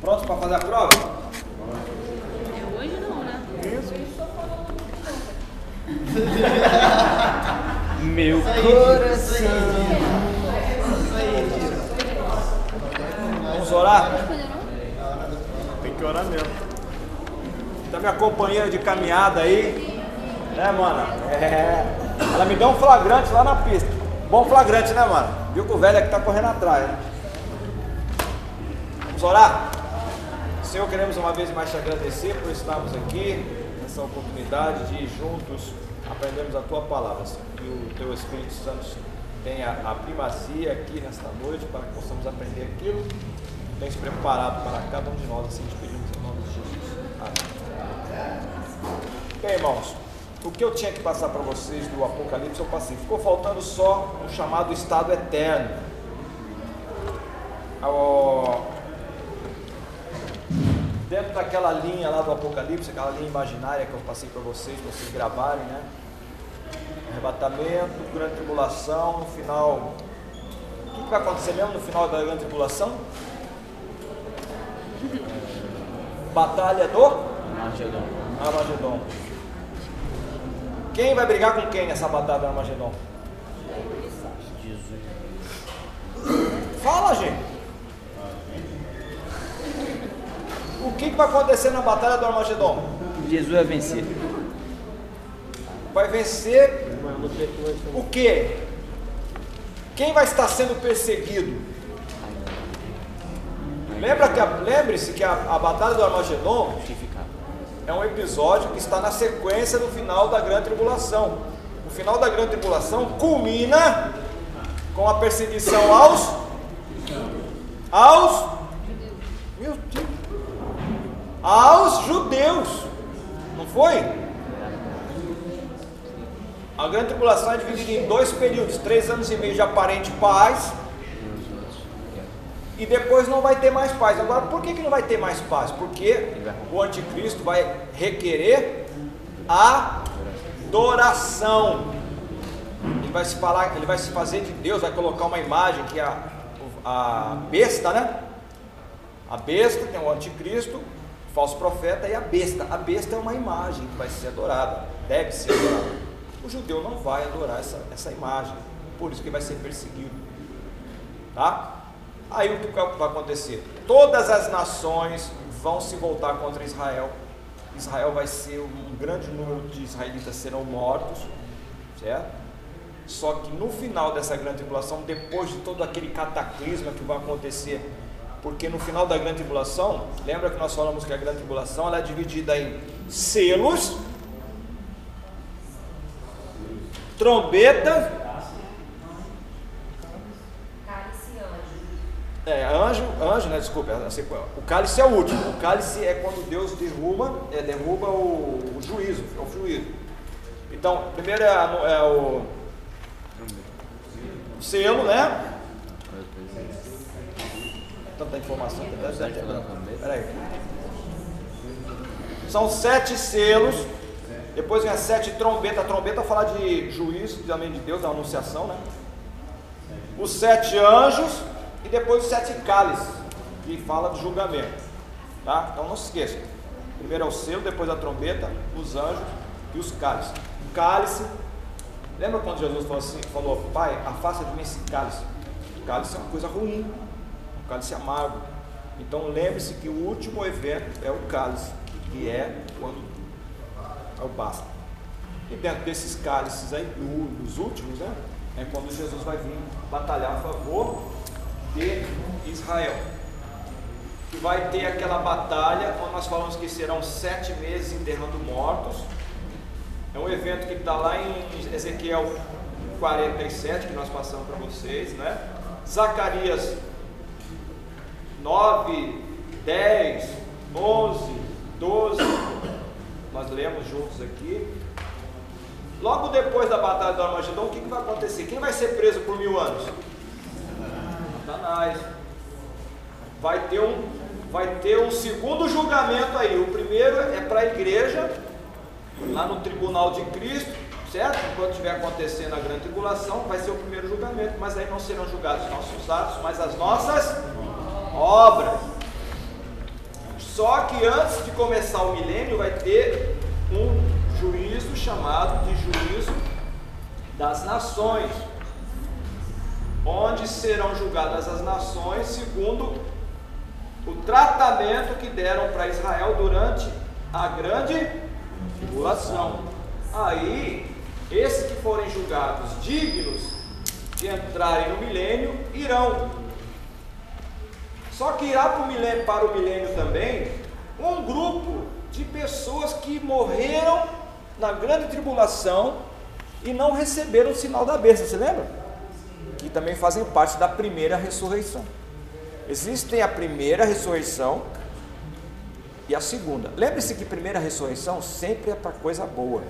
Prontos para fazer a prova? É hoje não, né? Meu coração. Vamos orar? Tem que orar mesmo. Da minha companheira de caminhada aí. Né, mano? É. Ela me deu um flagrante lá na pista. Bom flagrante, né, mano? Viu que o velho aqui tá correndo atrás, né? Vamos orar? Senhor, queremos uma vez mais te agradecer por estarmos aqui, nessa oportunidade de juntos aprendermos a tua palavra, Senhor. Que o teu Espírito Santo tenha a primazia aqui nesta noite para que possamos aprender aquilo que tens preparado para cada um de nós, assim te pedimos em nome de Jesus. Amém. Bem, irmãos, o que eu tinha que passar para vocês do Apocalipse eu passei. Ficou faltando só o chamado estado eterno. Ao- Dentro daquela linha lá do Apocalipse, aquela linha imaginária que eu passei para vocês, para vocês gravarem, né? Arrebatamento, grande tribulação, no final. O que, que vai acontecer mesmo no final da grande tribulação? Batalha do Armagedon. Armagedon. Quem vai brigar com quem nessa batalha do Armagedon? Jesus. Fala, gente. O que, que vai acontecer na batalha do Armagedon? Jesus vai vencer. Vai vencer o quê? Quem vai estar sendo perseguido? Lembra que Lembre-se que a, a batalha do Armagedon é um episódio que está na sequência do final da grande tribulação. O final da grande tribulação culmina com a perseguição aos aos meu Deus, aos judeus. Não foi? A grande tribulação é dividida em dois períodos, três anos e meio de aparente paz e depois não vai ter mais paz. Agora, por que, que não vai ter mais paz? Porque o anticristo vai requerer adoração. Ele vai se falar, ele vai se fazer de Deus, vai colocar uma imagem que é a, a besta, né? A besta tem o anticristo, falso profeta e a besta. A besta é uma imagem que vai ser adorada, deve ser adorada. O judeu não vai adorar essa, essa imagem, por isso que vai ser perseguido. Tá? Aí o que vai acontecer? Todas as nações vão se voltar contra Israel. Israel vai ser um grande número de israelitas serão mortos, certo? Só que no final dessa grande tribulação, depois de todo aquele cataclisma que vai acontecer, porque no final da grande tribulação, lembra que nós falamos que a grande tribulação ela é dividida em selos, trombetas Cálice anjo. É, anjo, anjo, né? Desculpa, o cálice é o último. O cálice é quando Deus derruba, é, derruba o, o juízo, é o juízo. Então, primeiro é, é o selo, né? Tanta informação. Peraí. São sete selos. Depois vem as sete trombetas. A trombeta fala de juízo, também de Deus, da anunciação, né? Os sete anjos e depois os sete cálices, que fala do julgamento. Tá? Então não se esqueça. Primeiro é o selo, depois a trombeta, os anjos e os cálices. O cálice, lembra quando Jesus falou assim, falou, pai, afasta de mim esse cálice. O cálice é uma coisa ruim, cálice amargo. Então lembre-se que o último evento é o cálice, que é quando é o basta. E dentro desses cálices aí, o- os últimos, né? É quando Jesus vai vir batalhar a favor de Israel. Que vai ter aquela batalha, onde nós falamos que serão sete meses enterrando mortos. É um evento que está lá em Ezequiel 47, que nós passamos para vocês, né? Zacarias 9, 10, 11, 12, nós lemos juntos aqui. Logo depois da batalha do Armagedon, o que, que vai acontecer? Quem vai ser preso por mil anos? Satanás. Vai ter um, vai ter um segundo julgamento aí. O primeiro é para a igreja, lá no tribunal de Cristo, certo? Enquanto estiver acontecendo a grande tribulação, vai ser o primeiro julgamento, mas aí não serão julgados os nossos atos, mas as nossas obras. Só que antes de começar o milênio vai ter um juízo chamado de juízo das nações, onde serão julgadas as nações segundo o tratamento que deram para Israel durante a grande tribulação. Aí, esses que forem julgados dignos de entrarem no milênio irão. Só que irá para o milênio, para o milênio também um grupo de pessoas que morreram na grande tribulação e não receberam o sinal da besta, você lembra? Que também fazem parte da primeira ressurreição. Existe a primeira ressurreição e a segunda. Lembre-se que primeira ressurreição sempre é para coisa boa.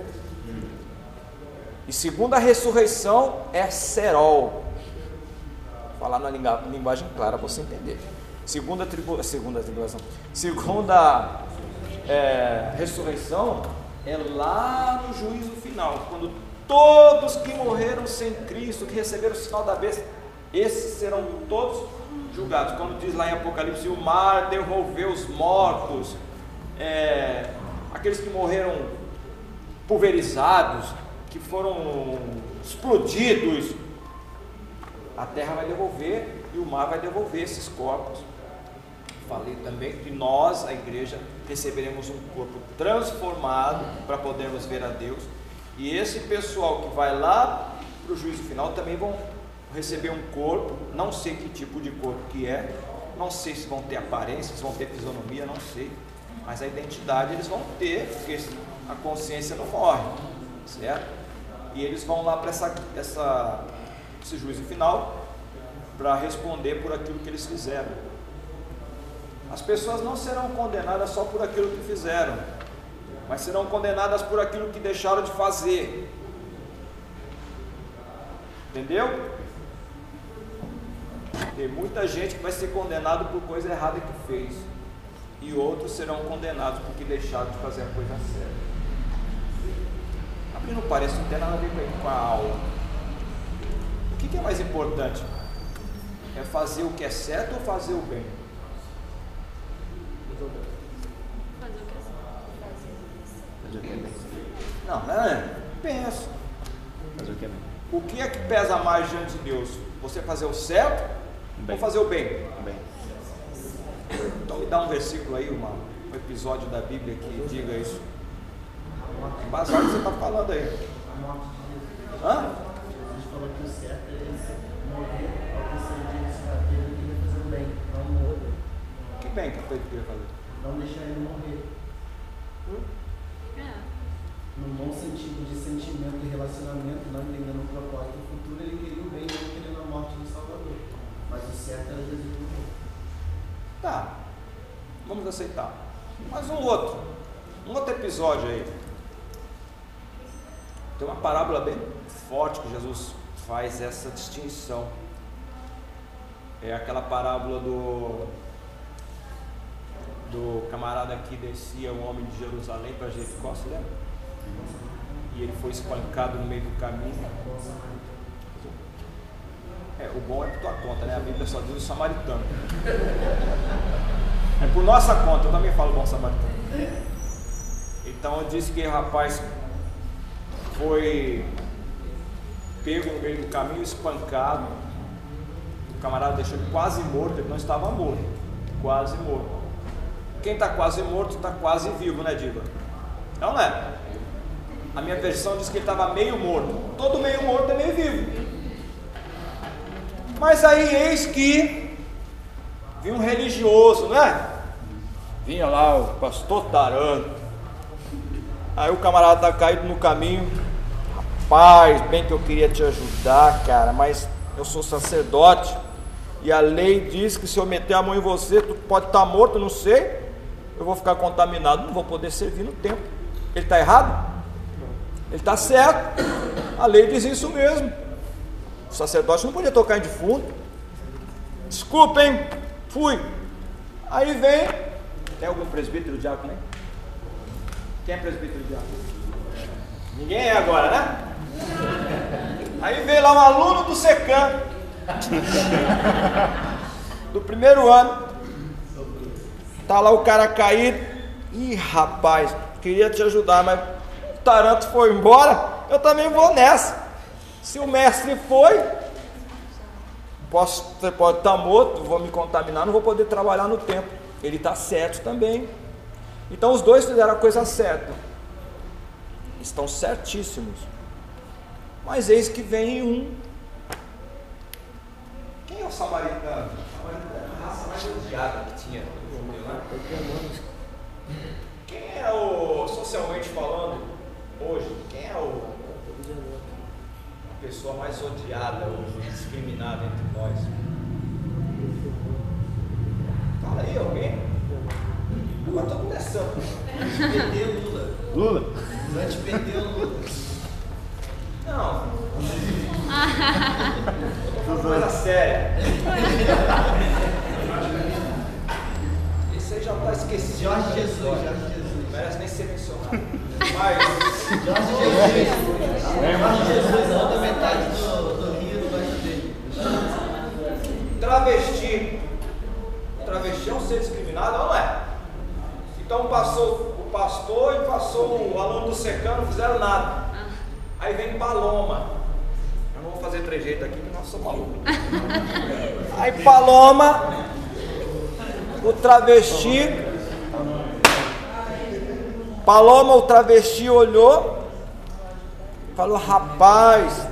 E segunda ressurreição é serol. Falar na linguagem clara para você entender. Segunda tribulação, segunda tribulação, segunda é, ressurreição é lá no juízo final, quando todos que morreram sem Cristo, que receberam o sinal da besta, esses serão todos julgados. Quando diz lá em Apocalipse, o mar devolveu os mortos, é, aqueles que morreram pulverizados, que foram explodidos, a terra vai devolver e o mar vai devolver esses corpos. Falei também que nós, a igreja, receberemos um corpo transformado para podermos ver a Deus. E esse pessoal que vai lá para o juízo final também vão receber um corpo, não sei que tipo de corpo que é, não sei se vão ter aparência, se vão ter fisionomia, não sei, mas a identidade eles vão ter, porque a consciência não morre, certo? E eles vão lá para essa, essa, esse juízo final para responder por aquilo que eles fizeram. As pessoas não serão condenadas só por aquilo que fizeram, mas serão condenadas por aquilo que deixaram de fazer. Entendeu? Tem muita gente que vai ser condenado por coisa errada que fez. E outros serão condenados porque deixaram de fazer a coisa certa. Não parece, não tem nada a ver com a aula. O que é mais importante? É fazer o que é certo ou fazer o bem? Fazer o que é Fazer o que é bem. Não, não é? Pensa. Fazer o que é bem. O que é que pesa mais diante de Deus? Você fazer o certo Bem. ou fazer o bem? Bem. Então me dá um versículo aí, uma, um episódio da Bíblia que diga isso. Embasado que você está falando aí. A morte de Jesus. Hã? Jesus falou que o certo é morrer ao conseguir esse cabelo e ele fazer o bem, não morrer. Que bem que foi que eu ia fazer. Não deixar ele morrer. É. No bom sentido de sentimento e relacionamento, não entendendo o propósito futuro, ele queria o bem, não querendo a morte do Salvador. Mas o certo era Jesus morrer. Tá, vamos aceitar. Mas um outro, um outro episódio aí. Tem uma parábola bem forte que Jesus faz essa distinção. É aquela parábola do do camarada que descia, um homem de Jerusalém para Jericó, você lembra? E ele foi espancado no meio do caminho. É, o bom é por tua conta, né? A Bíblia só diz o samaritano. É por nossa conta, eu também falo bom samaritano. Então disse que o rapaz foi pego no meio do caminho, espancado. O camarada deixou ele quase morto, ele não estava morto, quase morto. Quem está quase morto está quase vivo, né, Diva? Não, não é? A minha versão diz que ele estava meio morto. Todo meio morto é meio vivo. Mas aí eis que vinha um religioso, né? Vinha lá o pastor Taranto. Aí o camarada tá caído no caminho. Rapaz, bem que eu queria te ajudar, cara, mas eu sou sacerdote. E a lei diz que se eu meter a mão em você, tu pode estar morto, não sei. Eu vou ficar contaminado, não vou poder servir no tempo. Ele está errado? Ele está certo. A lei diz isso mesmo. O sacerdote não podia tocar em defunto. Desculpem, fui. Aí vem. Tem algum presbítero diácono aí? Quem é presbítero diácono? Ninguém é agora, né? Aí veio lá um aluno do SECAM. do primeiro ano. Tá lá o cara caído. Ih, rapaz, queria te ajudar, mas o taranto foi embora, eu também vou nessa. Se o mestre foi, posso, você pode estar morto, vou me contaminar, não vou poder trabalhar no tempo. Ele está certo também. Então os dois fizeram a coisa certa. Estão certíssimos. Mas eis que vem um. Quem é o samaritano? O samaritano era a raça mais odiada que tinha né? Quem é o, socialmente falando, hoje, quem é o, a pessoa mais odiada hoje, discriminada entre nós? Fala aí, alguém? Agora todo mundo é santo. Lula. Lula. Antes perdeu Lula. Não. Eu tô falando coisa séria. Esse aí já está esquecido. Jorge da Jesus, história. Jorge Jesus. Não merece nem ser mencionado. Mas, Jorge Jesus. Jorge Jesus anda metade do, do Rio do gosta dele. travesti. Travesti é um ser discriminado, não é? Então passou o pastor e passou o aluno do secano, não fizeram nada. Aí vem Paloma. Eu não vou fazer trejeito aqui, que nós somos malucos. Aí Paloma, o travesti. Paloma, o travesti, olhou, falou: Rapaz,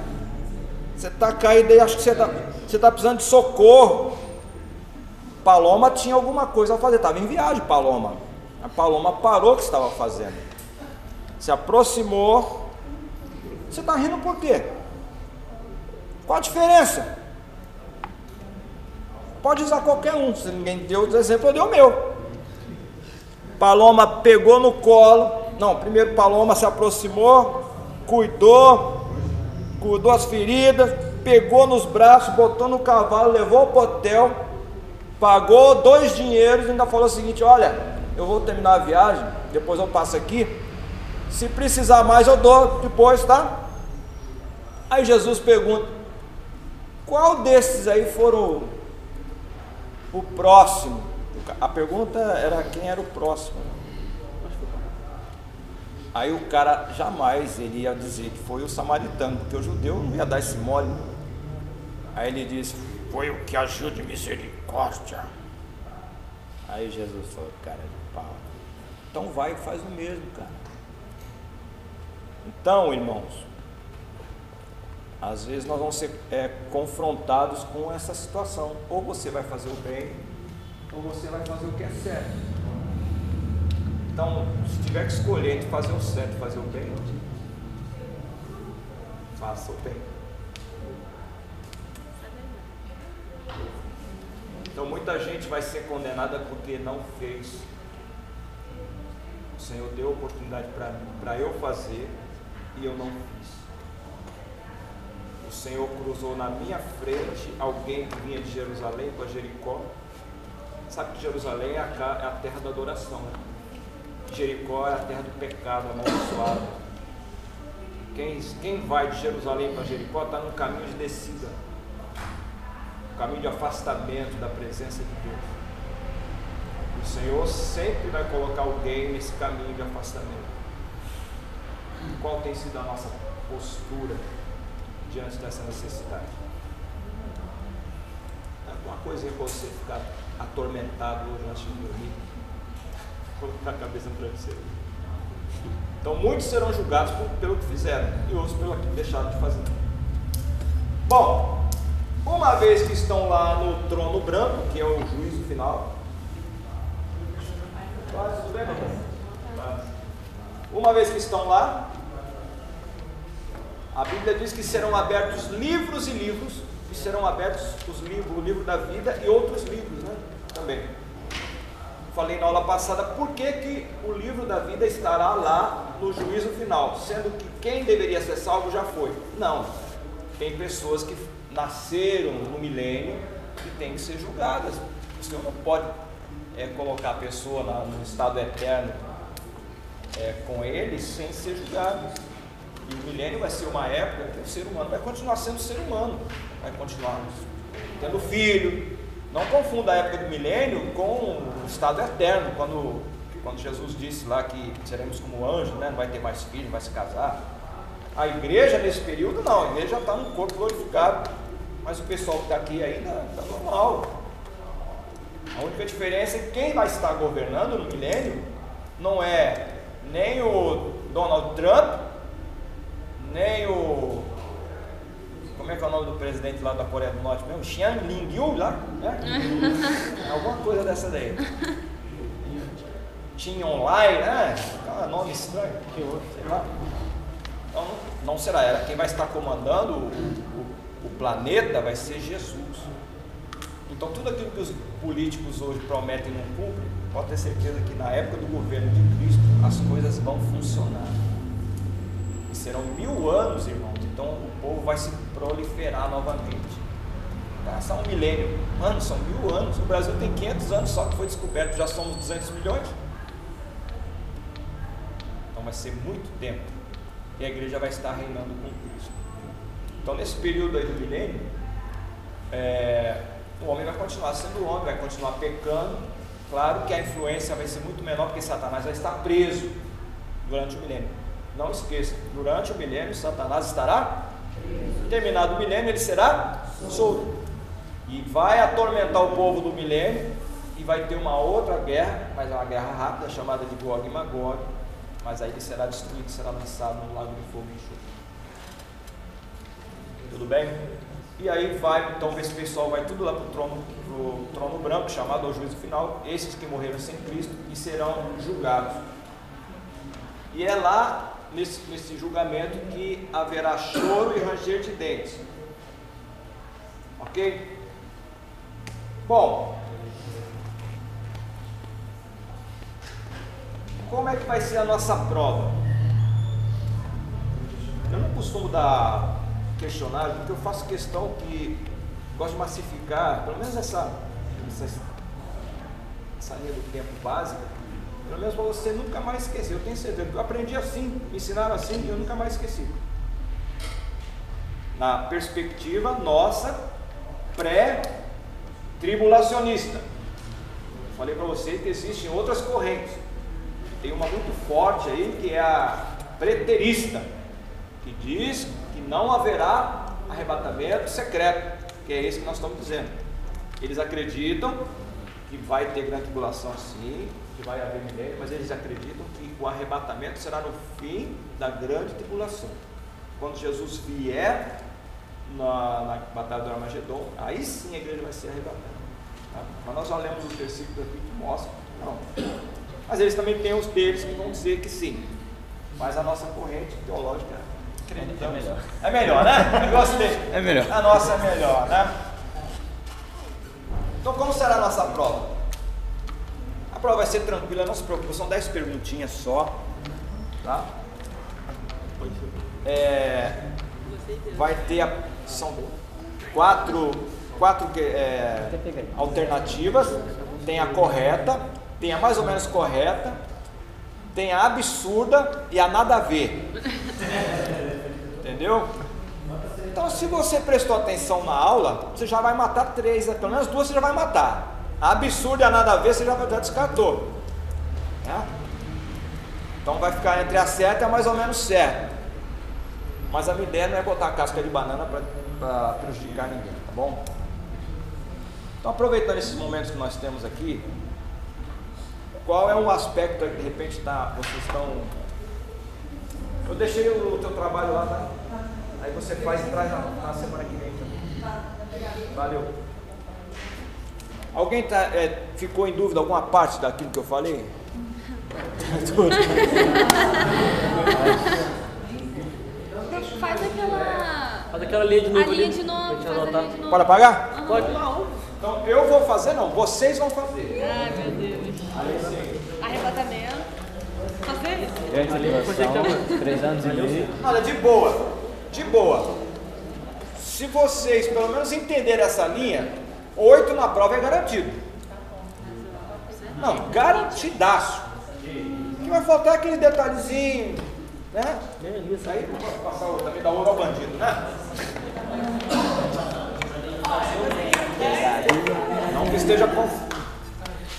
você está caído aí, acho que você está você tá precisando de socorro. Paloma tinha alguma coisa a fazer, estava em viagem, Paloma. A Paloma parou o que estava fazendo, se aproximou. Você está rindo por quê? Qual a diferença? Pode usar qualquer um, se ninguém deu o exemplo, eu dei o meu. Paloma pegou no colo, não, primeiro Paloma se aproximou, cuidou, cuidou as feridas, pegou nos braços, botou no cavalo, levou para o hotel, pagou dois dinheiros e ainda falou o seguinte: Olha, eu vou terminar a viagem, depois eu passo aqui. Se precisar mais, eu dou depois, tá? Aí Jesus pergunta: Qual desses aí foram o próximo? A pergunta era quem era o próximo. Aí o cara jamais ele ia dizer que foi o samaritano, porque o judeu não ia dar esse mole. Aí ele disse: Foi o que agiu de misericórdia. Aí Jesus falou: Cara de pau. Então vai e faz o mesmo, cara. Então, irmãos, às vezes nós vamos ser é, confrontados com essa situação. Ou você vai fazer o bem, ou você vai fazer o que é certo. Então, se tiver que escolher entre fazer o certo e fazer o bem, faça o bem. Então, muita gente vai ser condenada porque não fez. O Senhor deu oportunidade para eu fazer e eu não fiz. Senhor cruzou na minha frente alguém que vinha de Jerusalém para Jericó. Sabe que Jerusalém é é a terra da adoração. Né? Jericó é a terra do pecado amaldiçoado. Quem, quem vai de Jerusalém para Jericó está no caminho de descida um caminho de afastamento da presença de Deus. O Senhor sempre vai colocar alguém nesse caminho de afastamento. Qual tem sido a nossa postura diante dessa necessidade? É uma coisa para você ficar atormentado hoje antes de dormir. Colocar a cabeça no travesseiro. Então muitos serão julgados por- pelo que fizeram e outros pelo que deixaram de fazer. Bom, uma vez que estão lá no trono branco, que é o juízo final. Tudo bem? Tá. Uma vez que estão lá, a Bíblia diz que serão abertos livros e livros, e serão abertos os livros, o livro da vida e outros livros, né? Também. Falei na aula passada por que, que o livro da vida estará lá no juízo final, sendo que quem deveria ser salvo já foi. Não. Tem pessoas que nasceram no milênio e têm que ser julgadas. O Senhor não pode é, colocar a pessoa no estado eterno é, com ele sem ser julgado. E o milênio vai ser uma época que o ser humano vai continuar sendo ser humano, vai continuar tendo filho, Não confunda a época do milênio com o estado eterno, quando, quando Jesus disse lá que seremos como anjos, né? não vai ter mais filho, vai se casar. A igreja nesse período não, a igreja já está num corpo glorificado, mas o pessoal que está aqui ainda está normal. A única diferença é que quem vai estar governando no milênio não é nem o Donald Trump, nem o. Como é que é o nome do presidente lá da Coreia do Norte mesmo? Xian Ling-yu lá, né? Alguma coisa dessa daí. Tinha online, né? Ah, nome estranho, que outro, sei lá. Então, não será ela. Quem vai estar comandando o, o, o planeta vai ser Jesus. Então, tudo aquilo que os políticos hoje prometem e não cumprem, pode ter certeza que na época do governo de Cristo as coisas vão funcionar. Serão mil anos, irmãos. Então, o povo vai se proliferar novamente. Tá? São um milênio. Mano, são mil anos. O Brasil tem 500 anos só que foi descoberto, já somos 200 milhões. Então, vai ser muito tempo. E a igreja vai estar reinando com Cristo. Então, nesse período aí do milênio, é, o homem vai continuar sendo homem, vai continuar pecando. Claro que a influência vai ser muito menor, porque Satanás vai estar preso durante o milênio. Não esqueça, durante o milênio, Satanás estará terminado o milênio, ele será solto. E vai atormentar o povo do milênio, e vai ter uma outra guerra, mas é uma guerra rápida, chamada de Gog e Magog. Mas aí ele será destruído, será lançado no lago de fogo e enxofre. Tudo bem? E aí vai, então esse pessoal vai tudo lá para o trono, pro trono branco, chamado ao juízo final, esses que morreram sem Cristo, e serão julgados. E é lá, nesse, nesse julgamento, que haverá choro e ranger de dentes. Ok? Bom, como é que vai ser a nossa prova? Eu não costumo dar questionário, porque eu faço questão que gosto de massificar, pelo menos essa, essa, essa linha do tempo básica, pelo menos para você nunca mais esquecer. Eu tenho certeza, eu aprendi assim, me ensinaram assim e eu nunca mais esqueci. Na perspectiva nossa pré-tribulacionista. Falei para vocês que existem outras correntes. Tem uma muito forte aí que é a preterista, que diz que não haverá arrebatamento secreto, que é esse que nós estamos dizendo. Eles acreditam que vai ter grande tribulação sim, que vai haver milênio, mas eles acreditam que o arrebatamento será no fim da grande tribulação. Quando Jesus vier na, na batalha do Armagedon, aí sim a igreja vai ser arrebatada. Tá? Mas nós já lemos os versículos aqui que mostram, não. Mas eles também têm os deles que vão dizer que sim. Mas a nossa corrente teológica É melhor. é melhor, né? Eu gostei. É melhor. A nossa é melhor, né? Então, como será a nossa prova? A prova vai ser tranquila, não se preocupe, são 10 perguntinhas só. Tá? É, vai ter, a- são quatro, quatro é, alternativas. Tem a correta, tem a mais ou menos correta, tem a absurda e a nada a ver. Entendeu? Então, se você prestou atenção na aula, você já vai matar três, né? pelo menos duas você já vai matar. A absurda e a nada a ver você já, já descartou. Né? Então vai ficar entre a certa e a mais ou menos certa. Mas a minha ideia não é botar casca de banana para prejudicar ninguém, tá bom? Então aproveitando esses momentos que nós temos aqui, qual é um aspecto que de repente tá, vocês estão. Eu deixei o teu trabalho lá, tá? Aí você faz e traz na, na semana que vem também. Valeu. Alguém tá, é, ficou em dúvida alguma parte daquilo que eu falei? Tudo. Faz aquela. Faz aquela linha de A novo linha de a linha de novo. Pode apagar? Pode. Não. Então eu vou fazer não, vocês vão fazer. Ai, meu Deus. Arrebatamento. Fez? Grande tribulação, três anos e meio. Olha, de boa, de boa. Se vocês pelo menos entenderem essa linha, oito na prova é garantido. Não, garantidaço. O que vai faltar é aquele detalhezinho, né? Isso aí pode passar também dá ouro ao bandido, né? Não Não que esteja com-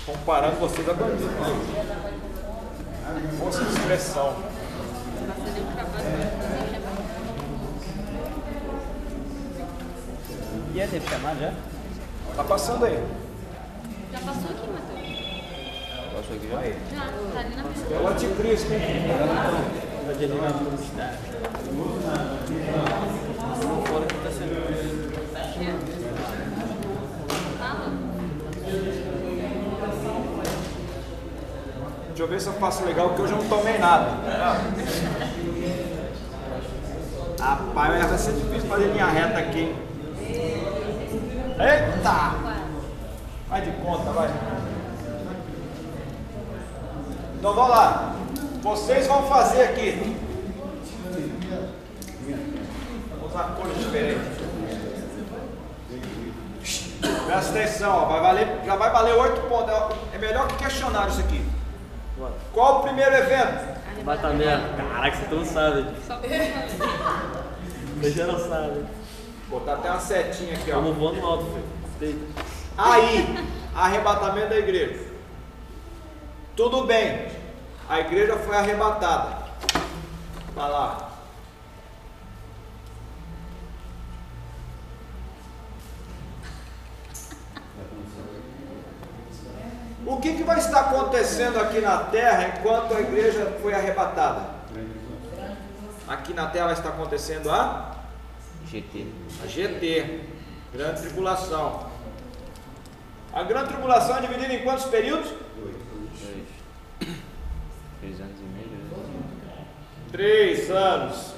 comparando vocês a bandido. Força de expressão. É, teve chamado já? Tá passando aí. Já passou aqui, Matheus? Passou aqui já? Já, tá ali na frente. É o anticristo, hein? Vai de ali na publicidade. Fora que tá sendo. Fala. Deixa eu ver se eu faço legal, porque hoje eu não tomei nada. Rapaz, vai ser difícil fazer linha reta aqui. hein? Eita! Vai de conta, vai. Então vamos lá. Vocês vão fazer aqui. Vou usar cores diferentes. Presta atenção, ó, vai valer, já vai valer 8 pontos. É melhor que questionário isso aqui. Qual o primeiro evento? Arrebatamento. Caraca, você não sabe. Você já não sabe. Botar até uma setinha aqui, ó. Vamos voando alto, filho. Aí, arrebatamento da igreja. Tudo bem. A igreja foi arrebatada. Vai lá. O que, que vai estar acontecendo aqui na terra enquanto a igreja foi arrebatada? Aqui na terra vai estar acontecendo a GT. a GT, Grande Tribulação. A Grande Tribulação é dividida em quantos períodos? Dois. Três anos e meio. né? Três anos.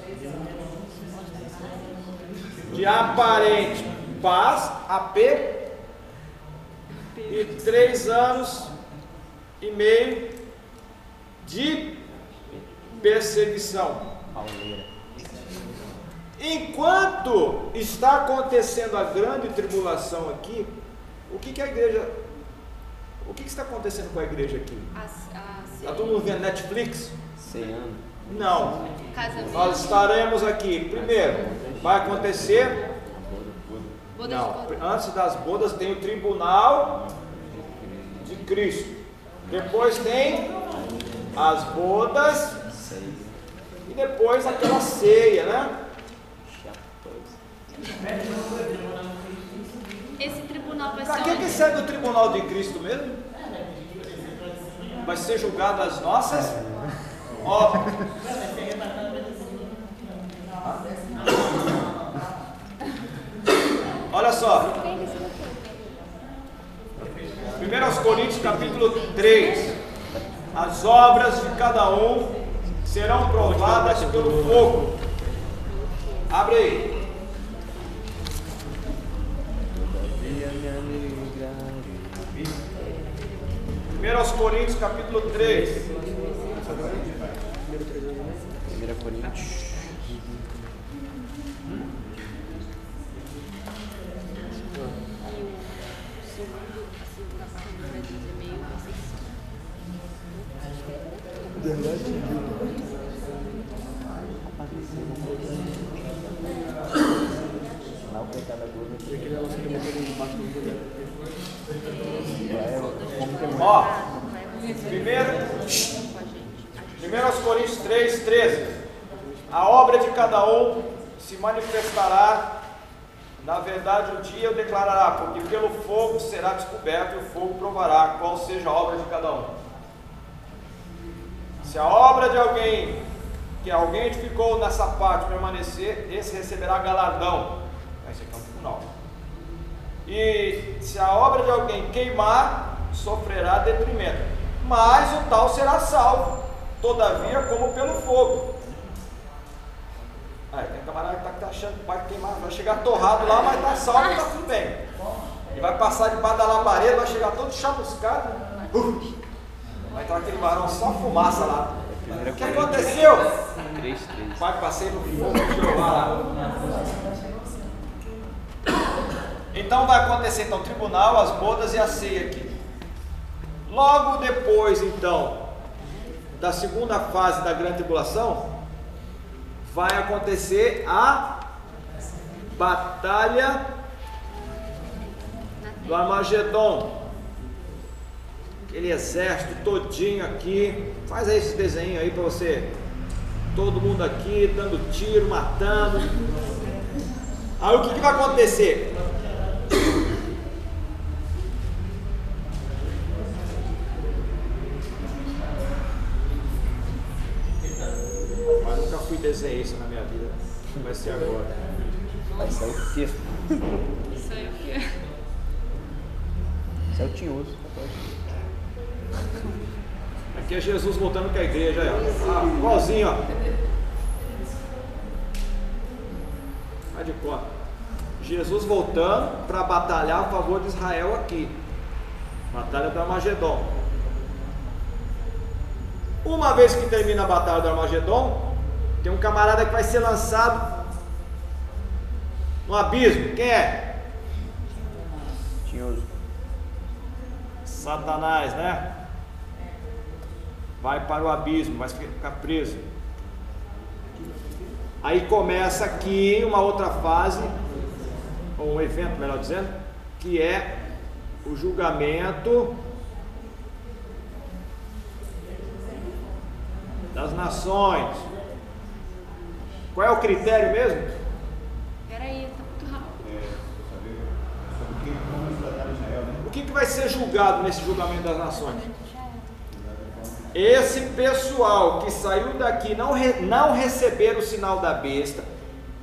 De aparente paz, AP, e três anos e meio de perseguição. Pauleira. Enquanto está acontecendo a grande tribulação aqui, o que, que a igreja. O que, que está acontecendo com a igreja aqui? Está todo mundo vendo Netflix? Ceando. Não. casamento. Nós estaremos aqui. Primeiro, vai acontecer. Boda de Não, antes das bodas tem o tribunal de Cristo. Depois tem as bodas e depois aquela ceia, né? Esse tribunal vai Para ser que, que onde? serve o tribunal de Cristo mesmo? Vai ser julgado as nossas? Ó. Olha só. 1 aos Coríntios capítulo 3. As obras de cada um serão provadas pelo fogo. Abre aí. Alegrarei. 1 aos Coríntios capítulo 3. 1 Coríntios. Aí o segundo, a segunda parte do três anos e meio vai ser Lá o pecado da gorda. É, é Ó, primeiro. 1 aos Coríntios 3, 13. A obra de cada um se manifestará, na verdade, o dia declarará, porque pelo fogo será descoberto e o fogo provará qual seja a obra de cada um. Se a obra de alguém, que alguém edificou nessa parte, permanecer, esse receberá galardão. Esse aqui é um tribunal. E se a obra de alguém queimar, sofrerá detrimento. Mas o tal será salvo, todavia, como pelo fogo. Aí, tem camarada que está achando que vai queimar, vai chegar torrado lá, mas está salvo, está tudo bem. E vai passar debaixo da labareda, vai chegar todo chamuscado. né? Uh, vai entrar aquele barão só fumaça lá. O que aconteceu? 3, 3. Vai passei no fogo de Jeová lá. Então vai acontecer então o tribunal, as bodas e a ceia aqui. Logo depois, então, da segunda fase da grande tribulação, vai acontecer a batalha do Armagedon. Aquele exército todinho aqui. Faz aí esse desenho aí para você. Todo mundo aqui dando tiro, matando. Aí o que, que vai acontecer? Nunca fui desenhista na minha vida. Vai ser agora. Vai sair o. Isso aí o que é? Isso é o tinhoso. Aqui é Jesus voltando com a igreja. Ah, igualzinho, ó. Vai de conta. Jesus voltando para batalhar a favor de Israel aqui. Batalha do Armagedon. Uma vez que termina a batalha do Armagedon, tem um camarada que vai ser lançado no abismo. Quem é? Tinhoso. Satanás, né? Vai para o abismo, vai ficar preso. Aí começa aqui uma outra fase, ou um evento, melhor dizendo, que é o julgamento das nações. Qual é o critério mesmo? Peraí, tá muito rápido. O que, que vai ser julgado nesse julgamento das nações? Esse pessoal que saiu daqui não, re, não receber o sinal da besta,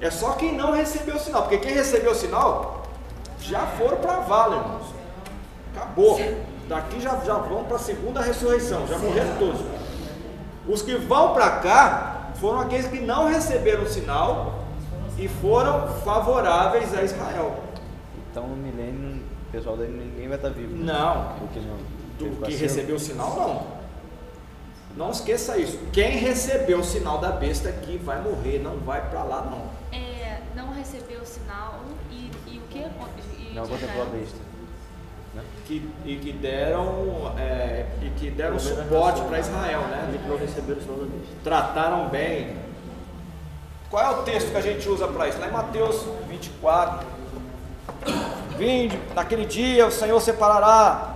é só quem não recebeu o sinal, porque quem recebeu o sinal já foram para a vala, irmãos. Acabou. Daqui já, já vão para a segunda ressurreição, já morreram todos. Os que vão para cá foram aqueles que não receberam o sinal e foram favoráveis a Israel. Então no milênio, o pessoal daí ninguém vai estar vivo. né? Não, Porque não. do que recebeu o sinal, não. Não esqueça isso. Quem recebeu o sinal da besta aqui vai morrer, não vai para lá, não. É, não recebeu o sinal e, e o que? E Não contemplou a besta. Né? Que, e que deram, é, e que deram suporte para Israel, né? que não receberam o sinal da besta. Trataram bem. Qual é o texto que a gente usa para isso? Lá em Mateus 24. Vinde, naquele dia o Senhor separará,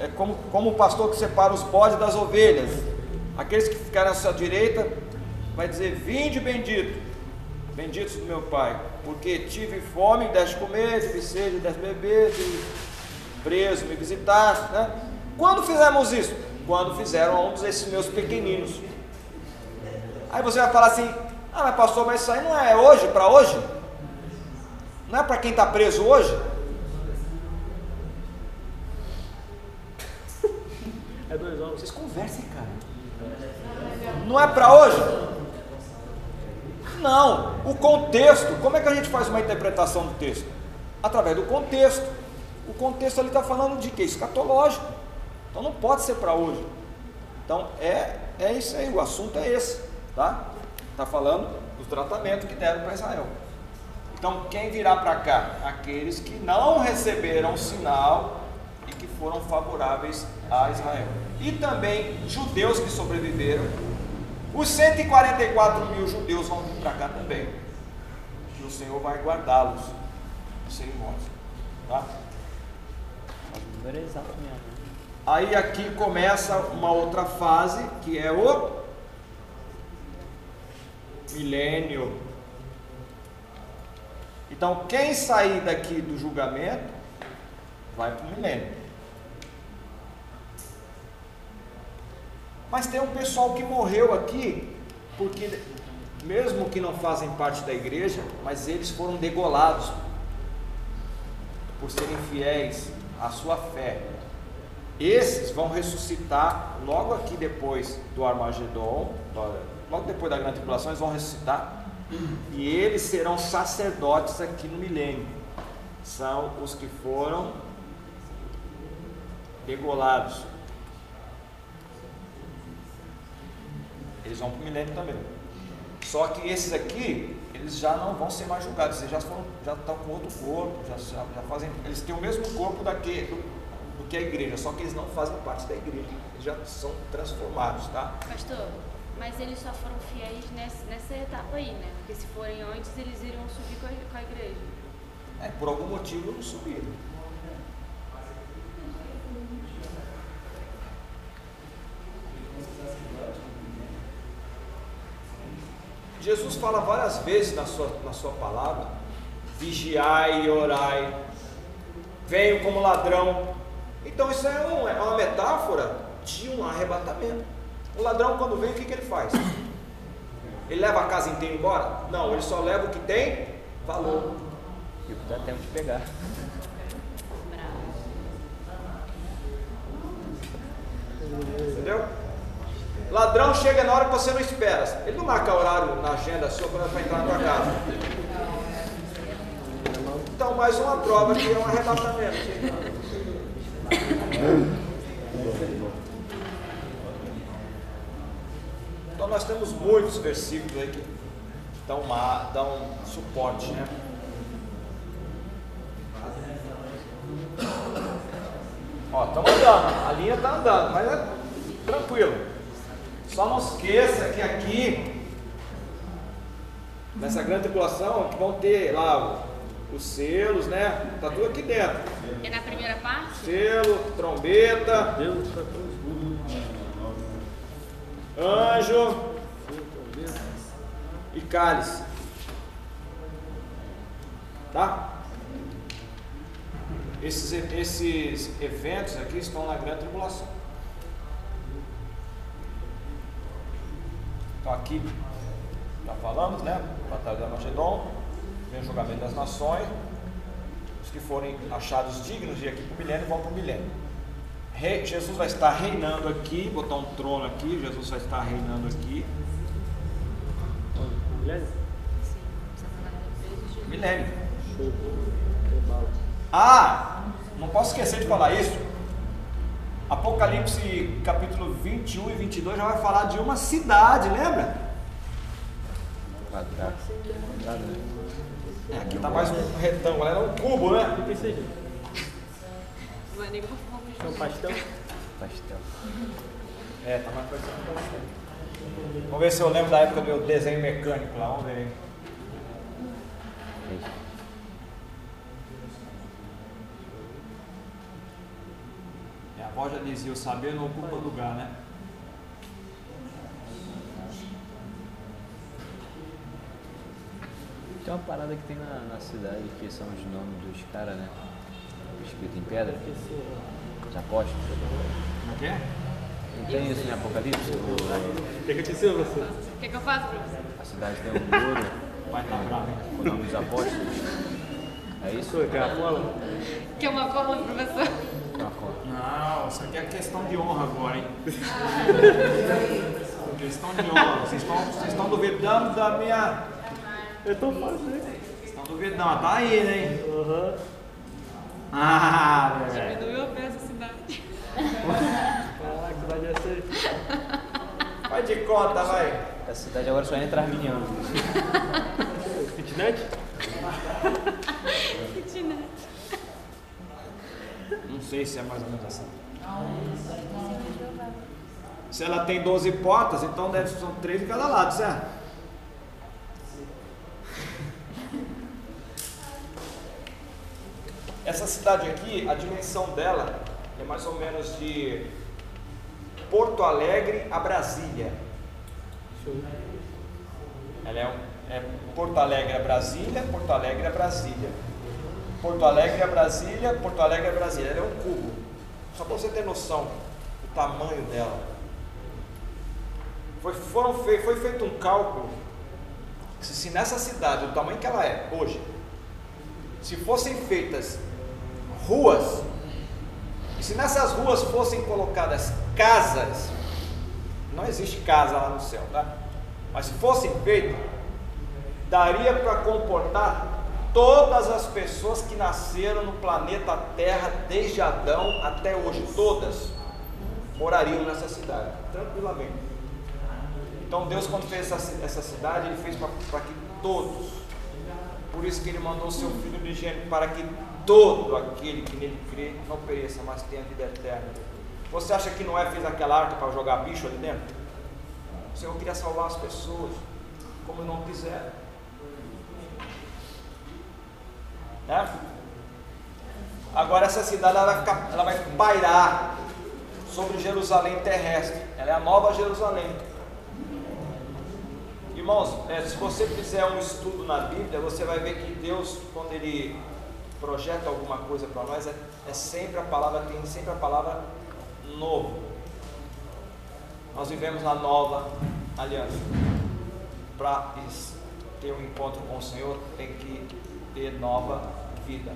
é como, como o pastor que separa os bodes das ovelhas. Aqueles que ficarem à sua direita, vai dizer: Vinde bendito, benditos do meu Pai, porque tive fome, deste comer, tive sede, deste beber, tive preso, me visitaste. Né? Quando fizemos isso? Quando fizeram a um desses meus pequeninos. Aí você vai falar assim: Ah, mas pastor, mas isso aí não é hoje, para hoje? Não é para quem está preso hoje? É dois homens. Vocês conversem, cara. Não é para hoje? Não. O contexto. Como é que a gente faz uma interpretação do texto? Através do contexto. O contexto ali está falando de quê? Escatológico. Então não pode ser para hoje. Então é, é isso aí. O assunto é esse, tá? Está falando dos tratamentos que deram para Israel. Então quem virá para cá? Aqueles que não receberam sinal e que foram favoráveis a Israel. E também judeus que sobreviveram. Os 144 mil judeus vão vir para cá também. E o Senhor vai guardá-los sem morte. Tá? Número é exato mesmo. né? Aí aqui começa uma outra fase que é o milênio. Então, quem sair daqui do julgamento vai para o milênio. Mas tem um pessoal que morreu aqui porque, mesmo que não fazem parte da igreja, mas eles foram degolados por serem fiéis à sua fé. Esses vão ressuscitar logo aqui depois do Armagedon, logo depois da grande tribulação, eles vão ressuscitar e eles serão sacerdotes aqui no milênio. São os que foram degolados. Eles vão para o milênio também. Só que esses aqui, eles já não vão ser mais julgados, eles já, foram, já estão com outro corpo, já, já, já fazem, eles têm o mesmo corpo daquele, do, do que a igreja, só que eles não fazem parte da igreja, eles já são transformados, tá? Pastor, mas eles só foram fiéis nessa, nessa etapa aí, né? Porque se forem antes, eles iriam subir com a, com a igreja. É, por algum motivo não subiram. Jesus fala várias vezes na sua, na sua palavra: vigiai e orai, venho como ladrão. Então isso é, um- é uma metáfora de um arrebatamento. O ladrão, quando vem, o que, que ele faz? Ele leva a casa inteira embora? Não, ele só leva o que tem valor. E o que dá tempo de pegar. Entendeu? Ladrão chega na hora que você não espera. Ele não marca horário na agenda sua para entrar na tua casa. Então, mais uma prova que é um arrebatamento. Então, nós temos muitos versículos aí que dão, uma, dão suporte, né? Ó, estamos andando, a linha está andando, mas é tranquilo. Só não esqueça que aqui, nessa grande tripulação, que vão ter lá os selos, né? Tá tudo aqui dentro. É na primeira parte? Selo, trombeta, Deus está anjo e cálice. Tá? Esses, esses eventos aqui estão na grande tribulação. Então aqui já falamos, né? Batalha de Armagedon, vem o julgamento das nações. Os que forem achados dignos de ir aqui para o milênio vão para o milênio. Jesus vai estar reinando aqui, botar um trono aqui, Jesus vai estar reinando aqui. Milênio? Milênio. Ah, não posso esquecer de falar isso. Apocalipse capítulo 21 e 22 já vai falar de uma cidade, lembra? Né? É, aqui tá mais um retângulo, era um cubo, né? O que seja? Não é nem por É um pastel? Pastel. É, tá mais parecendo um pastel. Vamos ver se eu lembro da época do meu desenho mecânico lá, vamos ver. aí. Avó já dizia, o saber não ocupa lugar, né? Tem uma parada que tem na, na cidade que são os nomes dos caras, né? Escrito em pedra. Os apóstolos. Como é que é? Não tem isso em Apocalipse? O- que eu te ensino você? O que, que eu faço pra você? a cidade tem um muro Vai estar bravo, hein? com o nome dos apóstolos. É isso? Cola? Quer uma cola, professor? Não, isso aqui é questão de honra agora, hein? questão de honra. Vocês estão, vocês estão duvidando da minha. É tão fácil, né? Vocês estão duvidando, tá aí, né? Aham. Ah, velho. Diminuiu peso da cidade. Caraca, vai descer. Vai de conta, vai. A cidade agora só entra arminiano. Kitnet. Não sei se é mais ou menos assim. Se ela tem 12 portas, então deve ser três de cada lado, certo? Essa cidade aqui, a dimensão dela é mais ou menos de Porto Alegre a Brasília. Ela é, um, é Porto Alegre a Brasília, Porto Alegre a Brasília. Porto Alegre a Brasília, Porto Alegre a Brasília. Ela é um cubo. Só para você ter noção do tamanho dela. Foi, foram foi feito um cálculo que se, nessa cidade, do tamanho que ela é hoje, se fossem feitas ruas, e se nessas ruas fossem colocadas casas, não existe casa lá no céu, tá? Mas se fossem feitas, daria para comportar todas as pessoas que nasceram no planeta Terra desde Adão até hoje, todas morariam nessa cidade, tranquilamente. Então Deus quando fez essa, essa cidade, Ele fez para que todos, por isso que Ele mandou o seu Filho unigênito, para que todo aquele que nele crê não pereça, mas tenha vida eterna. Você acha que Noé fez aquela arca para jogar bicho ali dentro? O Senhor queria salvar as pessoas, como não quiser. Né? Agora essa cidade ela vai, ela vai pairar sobre Jerusalém terrestre. Ela é a nova Jerusalém. Irmãos, é, se você fizer um estudo na Bíblia, você vai ver que Deus, quando Ele projeta alguma coisa para nós, é, é sempre a palavra, tem sempre a palavra novo. Nós vivemos na nova aliança. Para ter um encontro com o Senhor, tem que ter nova vida.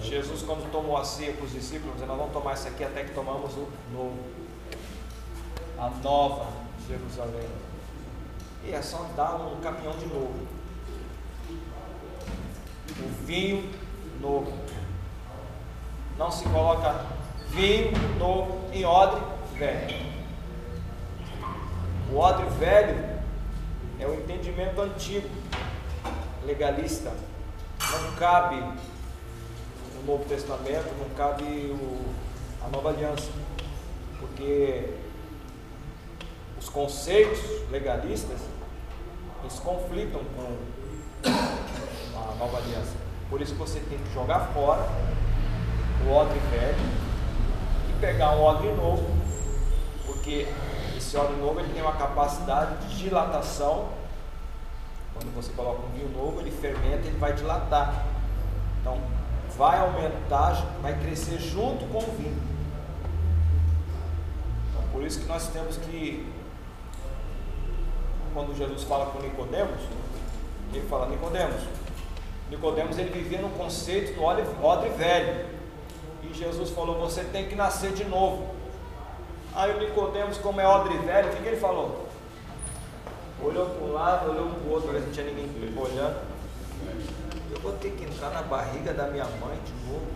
Jesus, quando tomou a ceia para os discípulos, nós vamos tomar isso aqui até que tomamos o novo. A nova Jerusalém. E é só dar um caminhão de novo. O vinho novo. Não se coloca vinho novo em odre velho. O odre velho é o entendimento antigo, legalista. Não cabe no Novo Testamento, não cabe o, a nova aliança. Porque os conceitos legalistas eles conflitam com a nova aliança. Por isso você tem que jogar fora o odre velho e pegar um odre novo, porque esse odre novo ele tem uma capacidade de dilatação. Quando você coloca um vinho novo, ele fermenta, ele vai dilatar. Então, vai aumentar, vai crescer junto com o vinho. Então, por isso que nós temos que, quando Jesus fala com Nicodemos, ele fala Nicodemos. Nicodemos ele vivia no conceito do odre velho. E Jesus falou: você tem que nascer de novo. Aí o Nicodemos, como é odre velho, o que, que ele falou? Olhou para um lado, olhou para o outro, não tinha ninguém olhando. Eu vou ter que entrar na barriga da minha mãe de novo.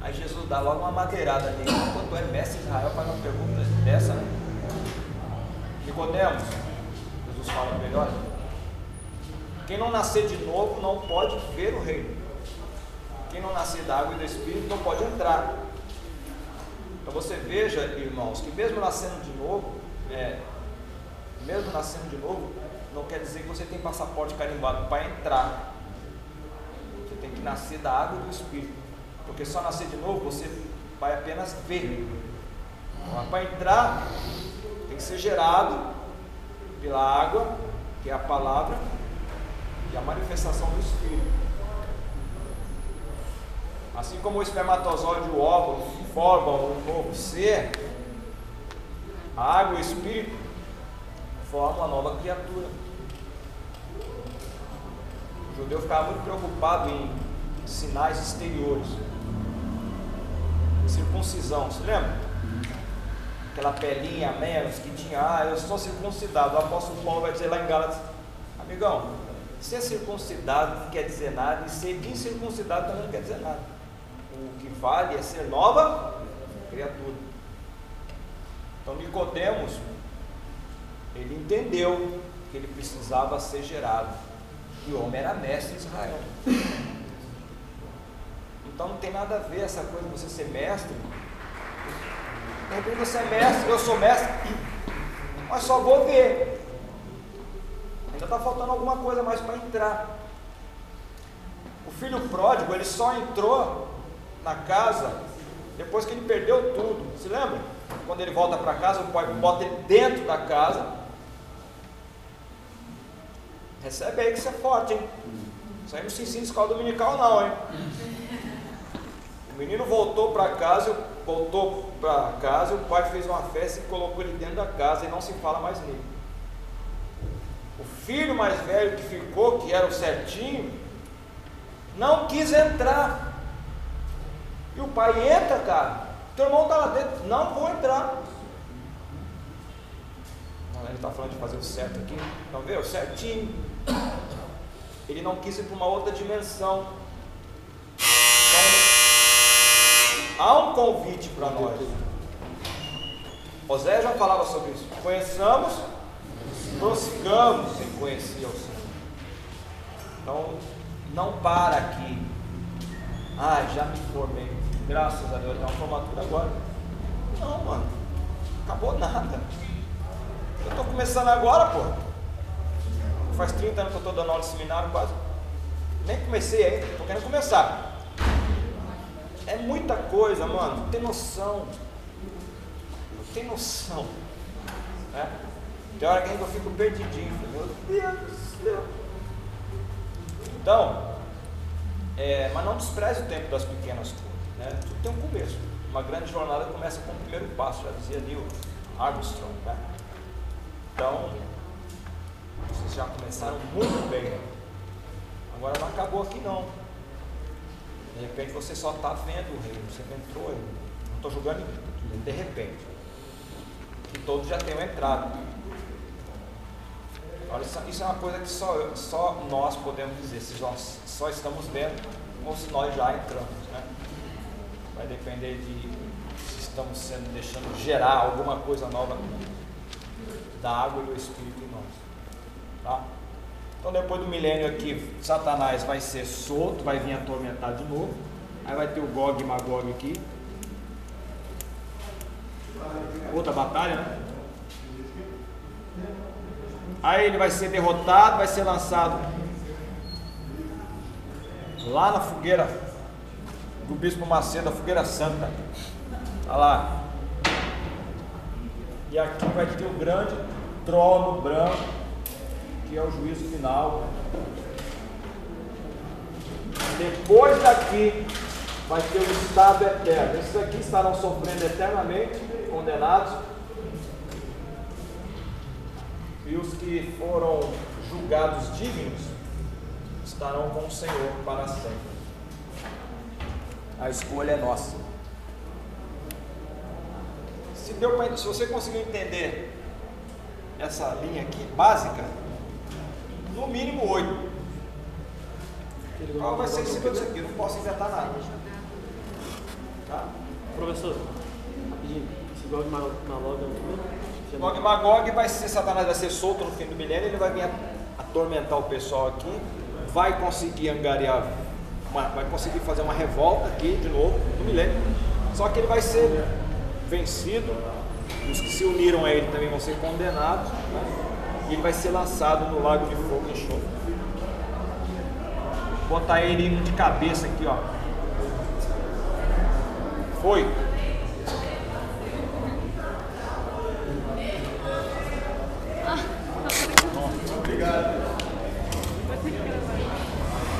Aí Jesus dá logo uma madeirada nele. Quando é mestre Israel, faz uma pergunta dessa, né? Nicodemos, Jesus fala melhor. Quem não nascer de novo não pode ver o reino. Quem não nascer da água e do Espírito não pode entrar. Então você veja, irmãos, que mesmo nascendo de novo, é, mesmo nascendo de novo, não quer dizer que você tem passaporte carimbado para entrar. Você tem que nascer da água do Espírito. Porque só nascer de novo você vai apenas ver. Mas para entrar, tem que ser gerado pela água, que é a palavra, e a manifestação do Espírito. Assim como o espermatozoide e o óvulo formam um novo ser, a água e o Espírito formam uma nova criatura. O judeu ficava muito preocupado em sinais exteriores. Circuncisão, se lembra? Aquela pelinha a menos que tinha, ah, eu sou circuncidado. O apóstolo Paulo vai dizer lá em Gálatas, amigão, ser circuncidado não quer dizer nada, e ser incircuncidado também não quer dizer nada. O que vale é ser nova criatura. Então Nicodemos, ele entendeu que ele precisava ser gerado. E o homem era mestre em Israel. Então não tem nada a ver essa coisa de você ser mestre. De repente você é mestre, eu sou mestre, mas só vou ver. Ainda está faltando alguma coisa mais para entrar. O filho pródigo, ele só entrou na casa depois que ele perdeu tudo. Se lembra? Quando ele volta para casa, o pai bota ele dentro da casa. Recebe aí que você é forte, hein? Isso aí não se ensina escola dominical, não, hein? O menino voltou para casa, voltou para casa, o pai fez uma festa e colocou ele dentro da casa e não se fala mais nele. O filho mais velho que ficou, que era o certinho, não quis entrar. E o pai entra, cara. Teu irmão está lá dentro. Não vou entrar. Ele está falando de fazer o certo aqui. Não vê? O certinho. Ele não quis ir para uma outra dimensão. Então, há um convite para nós. José já falava sobre isso. Conheçamos, prossigamos em conhecer o Senhor. Então, não para aqui. Ah, já me formei. Graças a Deus, tem uma formatura agora. Não, mano. Acabou nada. Eu estou começando agora, pô. Faz 30 anos que eu estou dando aula de seminário quase. Nem comecei ainda, estou querendo começar. É muita coisa, mano. Tem noção. Tem noção. Né? Tem hora que eu fico perdidinho. Meu Deus do céu. Então, é, mas não despreze o tempo das pequenas coisas. Né? Tudo tem um começo. Uma grande jornada começa com o primeiro passo, já dizia Neil Armstrong. Né? Então, vocês já começaram muito bem. Agora não acabou aqui não. De repente você só está vendo o reino, você entrou. Não estou julgando ninguém, de repente. E todos já tenham entrado. Olha, isso, isso é uma coisa que só, só nós podemos dizer, se nós só estamos vendo ou se nós já entramos. Vai depender de se estamos sendo, deixando gerar alguma coisa nova da água e do Espírito em nós. Tá? Então depois do milênio aqui, Satanás vai ser solto, vai vir atormentar de novo. Aí vai ter o Gog e Magog aqui. Outra batalha, né? Aí ele vai ser derrotado, vai ser lançado lá na fogueira do Bispo Macedo, a fogueira santa. Tá lá. E aqui vai ter o grande trono branco, que é o juízo final. Depois daqui vai ter o estado eterno. Esses aqui estarão sofrendo eternamente, condenados. E os que foram julgados dignos estarão com o Senhor para sempre. A escolha é nossa. Se, deu pra, se você conseguiu entender essa linha aqui básica, no mínimo oito. Qual vai ser em cima disso aqui? Não posso inventar nada. Tá? Professor, rapidinho. Esse Gog Magog é o? Gog Magog vai ser, Satanás vai ser solto no fim do milênio, ele vai vir atormentar o pessoal aqui, vai conseguir angariar, uma- vai conseguir fazer uma revolta aqui de novo, no milênio. Só que ele vai ser vencido, os que se uniram a ele também vão ser condenados, né? e ele vai ser lançado no lago de fogo e enxofre. Botar ele de cabeça aqui, ó. Foi.